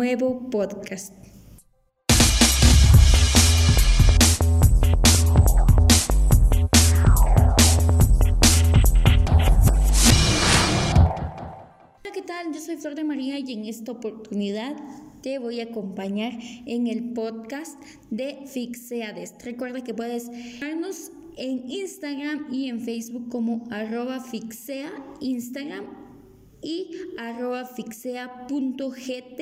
Nuevo podcast. Hola, ¿qué tal? Yo soy Flor de María y en esta oportunidad te voy a acompañar en el podcast de Fixeades. Recuerda que puedes vernos en Instagram y en Facebook como arroba fixea Instagram y arroba fixea.gt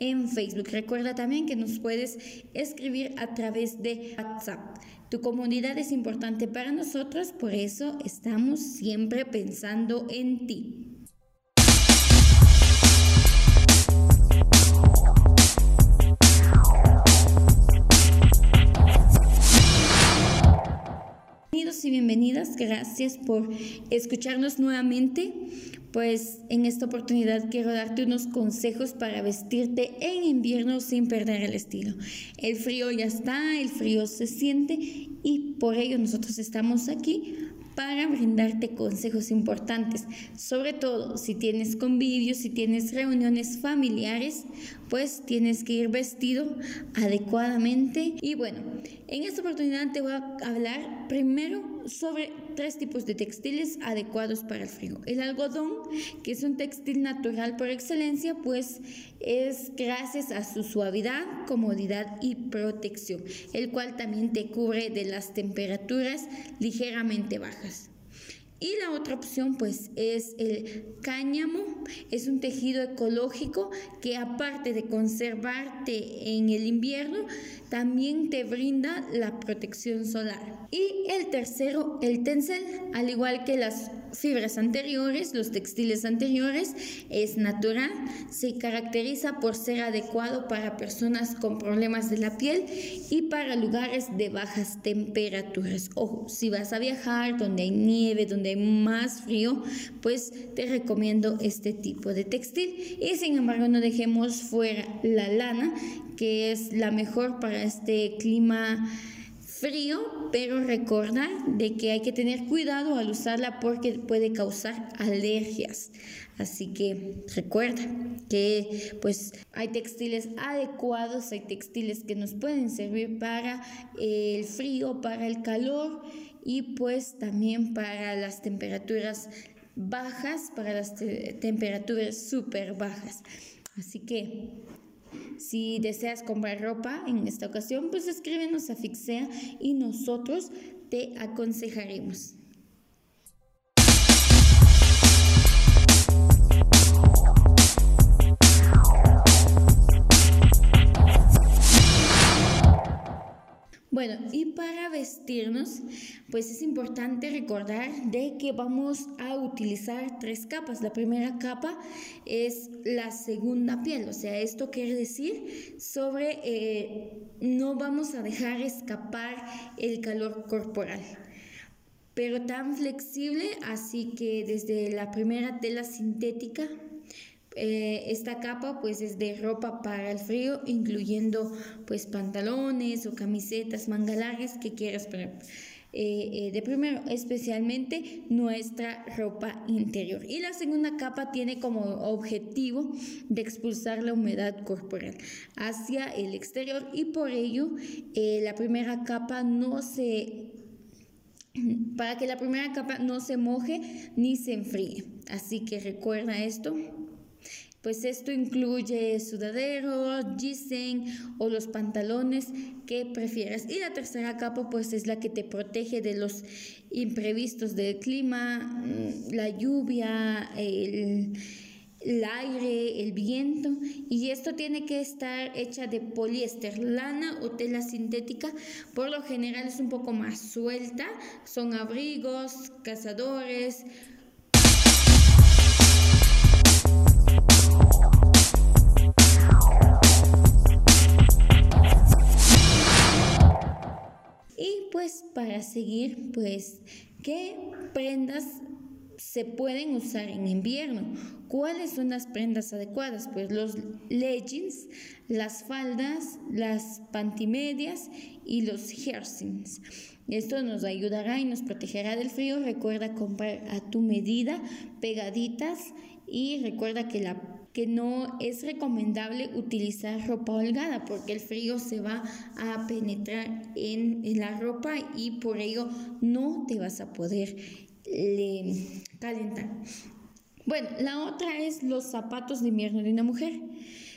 en Facebook. Recuerda también que nos puedes escribir a través de WhatsApp. Tu comunidad es importante para nosotros, por eso estamos siempre pensando en ti. Bienvenidos y bienvenidas, gracias por escucharnos nuevamente. Pues en esta oportunidad quiero darte unos consejos para vestirte en invierno sin perder el estilo. El frío ya está, el frío se siente y por ello nosotros estamos aquí para brindarte consejos importantes, sobre todo si tienes convivios, si tienes reuniones familiares, pues tienes que ir vestido adecuadamente. Y bueno, en esta oportunidad te voy a hablar primero sobre tres tipos de textiles adecuados para el frío. El algodón, que es un textil natural por excelencia, pues es gracias a su suavidad, comodidad y protección, el cual también te cubre de las temperaturas ligeramente bajas. Y la otra opción pues es el cáñamo, es un tejido ecológico que aparte de conservarte en el invierno, también te brinda la protección solar. Y el tercero, el tencel, al igual que las fibras anteriores, los textiles anteriores, es natural, se caracteriza por ser adecuado para personas con problemas de la piel y para lugares de bajas temperaturas. Ojo, si vas a viajar donde hay nieve, donde hay más frío, pues te recomiendo este tipo de textil. Y sin embargo, no dejemos fuera la lana, que es la mejor para este clima frío, pero recordar de que hay que tener cuidado al usarla porque puede causar alergias. Así que recuerda que pues hay textiles adecuados, hay textiles que nos pueden servir para el frío, para el calor y pues también para las temperaturas bajas, para las temperaturas súper bajas. Así que si deseas comprar ropa en esta ocasión, pues escríbenos a Fixea y nosotros te aconsejaremos. Bueno, y para vestirnos, pues es importante recordar de que vamos a utilizar tres capas. La primera capa es la segunda piel, o sea, esto quiere decir sobre eh, no vamos a dejar escapar el calor corporal pero tan flexible, así que desde la primera tela sintética eh, esta capa pues es de ropa para el frío, incluyendo pues pantalones o camisetas, manga que quieras poner. Eh, eh, de primero, especialmente nuestra ropa interior. Y la segunda capa tiene como objetivo de expulsar la humedad corporal hacia el exterior y por ello la primera capa no se para que la primera capa no se moje ni se enfríe. Así que recuerda esto, pues esto incluye sudaderos, ginseng o los pantalones que prefieras. Y la tercera capa pues es la que te protege de los imprevistos del clima, mm, la lluvia, el, el aire, el viento. Y esto tiene que estar hecha de poliéster, lana o tela sintética. Por lo general es un poco más suelta. Son abrigos, cazadores pues para seguir, pues, ¿qué prendas se pueden usar en invierno? ¿Cuáles son las prendas adecuadas? Pues los leggings, las faldas, las pantimedias y los jersins. Esto nos ayudará y nos protegerá del frío. Recuerda comprar a tu medida, pegaditas y recuerda que la que no es recomendable utilizar ropa holgada porque el frío se va a penetrar en, la ropa y por ello no te vas a poder calentar. Bueno, la otra es los zapatos de invierno de una mujer.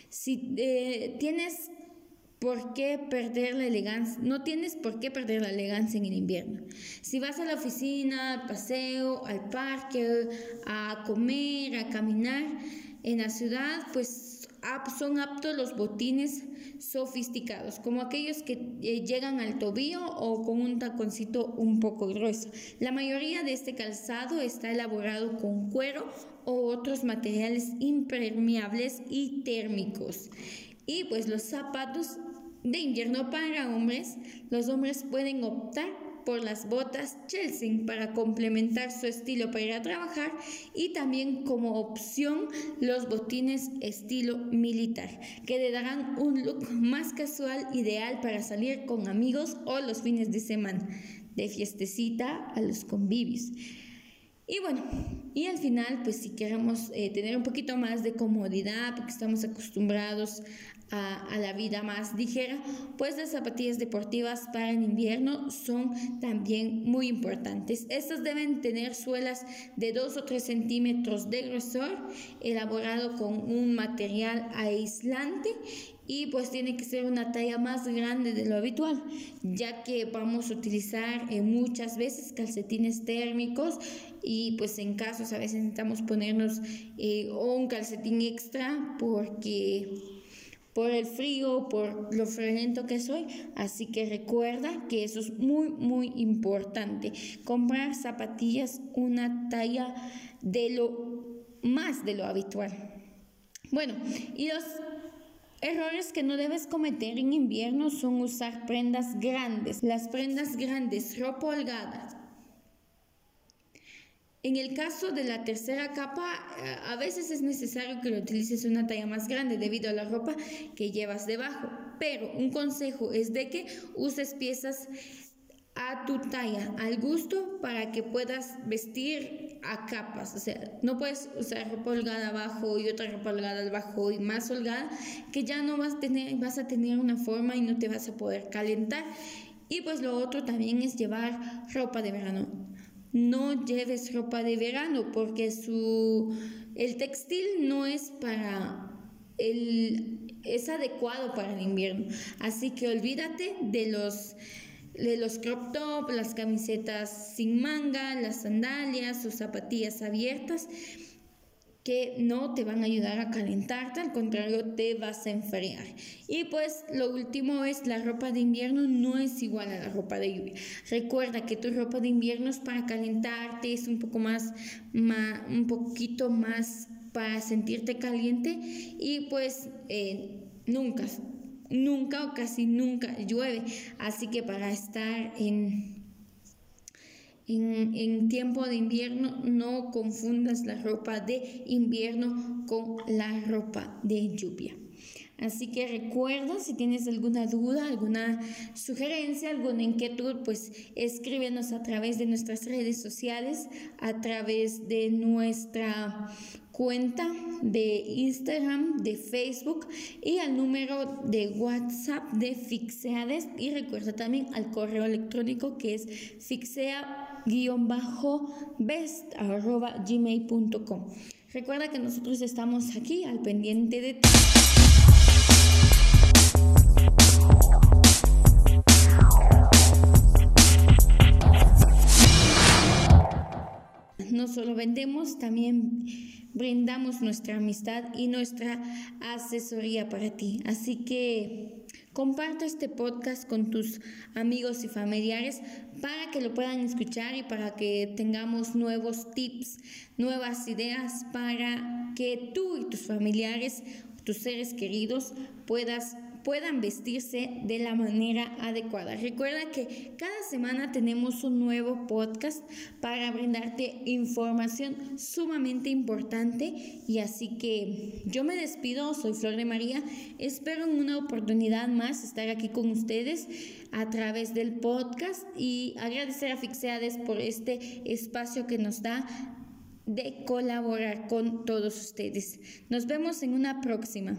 Si eh, tienes por qué perder la elegancia, no tienes por qué perder la elegancia en el invierno. Si vas a la oficina, al paseo, al parque, a comer, a caminar en la ciudad, pues son aptos los botines sofisticados, como aquellos que eh, llegan al tobillo o con un taconcito un poco grueso. La mayoría de este calzado está elaborado con cuero o otros materiales impermeables y térmicos. Y pues los zapatos de invierno para hombres, los hombres pueden optar por las botas Chelsea para complementar su estilo para ir a trabajar y también como opción los botines estilo militar que le darán un look más casual ideal para salir con amigos o los fines de semana de fiestecita a los convivios. Y bueno, y al final, pues si queremos eh, tener un poquito más de comodidad, porque estamos acostumbrados a, la vida más ligera, pues las zapatillas deportivas para el invierno son también muy importantes. Estas deben tener suelas de 2 o 3 centímetros de grosor, elaborado con un material aislante y pues tiene que ser una talla más grande de lo habitual, ya que vamos a utilizar eh, muchas veces calcetines térmicos y pues en casos a veces necesitamos ponernos eh, un calcetín extra porque por el frío, por lo friolento que soy. Así que recuerda que eso es muy, muy importante. Comprar zapatillas una talla de lo más de lo habitual. Bueno, y los Errores que no debes cometer en invierno son usar prendas grandes. Las prendas grandes, ropa holgada, en el caso de la tercera capa, eh, a veces es necesario que lo utilices una talla más grande debido a la ropa que llevas debajo, pero un consejo es de que uses piezas a tu talla, al gusto, para que puedas vestir a capas. O sea, no puedes usar ropa holgada abajo y otra ropa holgada abajo y más holgada, que ya no vas a tener, vas a tener una forma y no te vas a poder calentar. Y pues lo otro también es llevar ropa de verano no lleves ropa de verano porque su, el textil no es para el, es adecuado para el invierno. Así que olvídate de los de los crop top, las camisetas sin manga, las sandalias o zapatillas abiertas que no te van a ayudar a calentarte, al contrario, te vas a enfriar. Y pues lo último es la ropa de invierno no es igual a la ropa de lluvia. Recuerda que tu ropa de invierno es para calentarte, es un poco más, un poquito más para sentirte caliente y pues eh, nunca, nunca o casi nunca llueve. Así que para estar en en, tiempo de invierno no confundas la ropa de invierno con la ropa de lluvia. Así que recuerda, si tienes alguna duda, alguna sugerencia, alguna inquietud, pues escríbenos a través de nuestras redes sociales, a través de nuestra cuenta de Instagram, de Facebook y al número de WhatsApp de Fixeades y recuerda también al correo electrónico que es fixea-best.gmail.com. Recuerda que nosotros estamos aquí al pendiente de ti. no solo vendemos, también brindamos nuestra amistad y nuestra asesoría para ti. Así que comparte este podcast con tus amigos y familiares para que lo puedan escuchar y para que tengamos nuevos tips, nuevas ideas para que tú y tus familiares, tus seres queridos puedas puedan vestirse de la manera adecuada. Recuerda que cada semana tenemos un nuevo podcast para brindarte información sumamente importante y así que yo me despido, soy Flor de María, espero en una oportunidad más estar aquí con ustedes a través del podcast y agradecer a Fixeades por este espacio que nos da de colaborar con todos ustedes. Nos vemos en una próxima.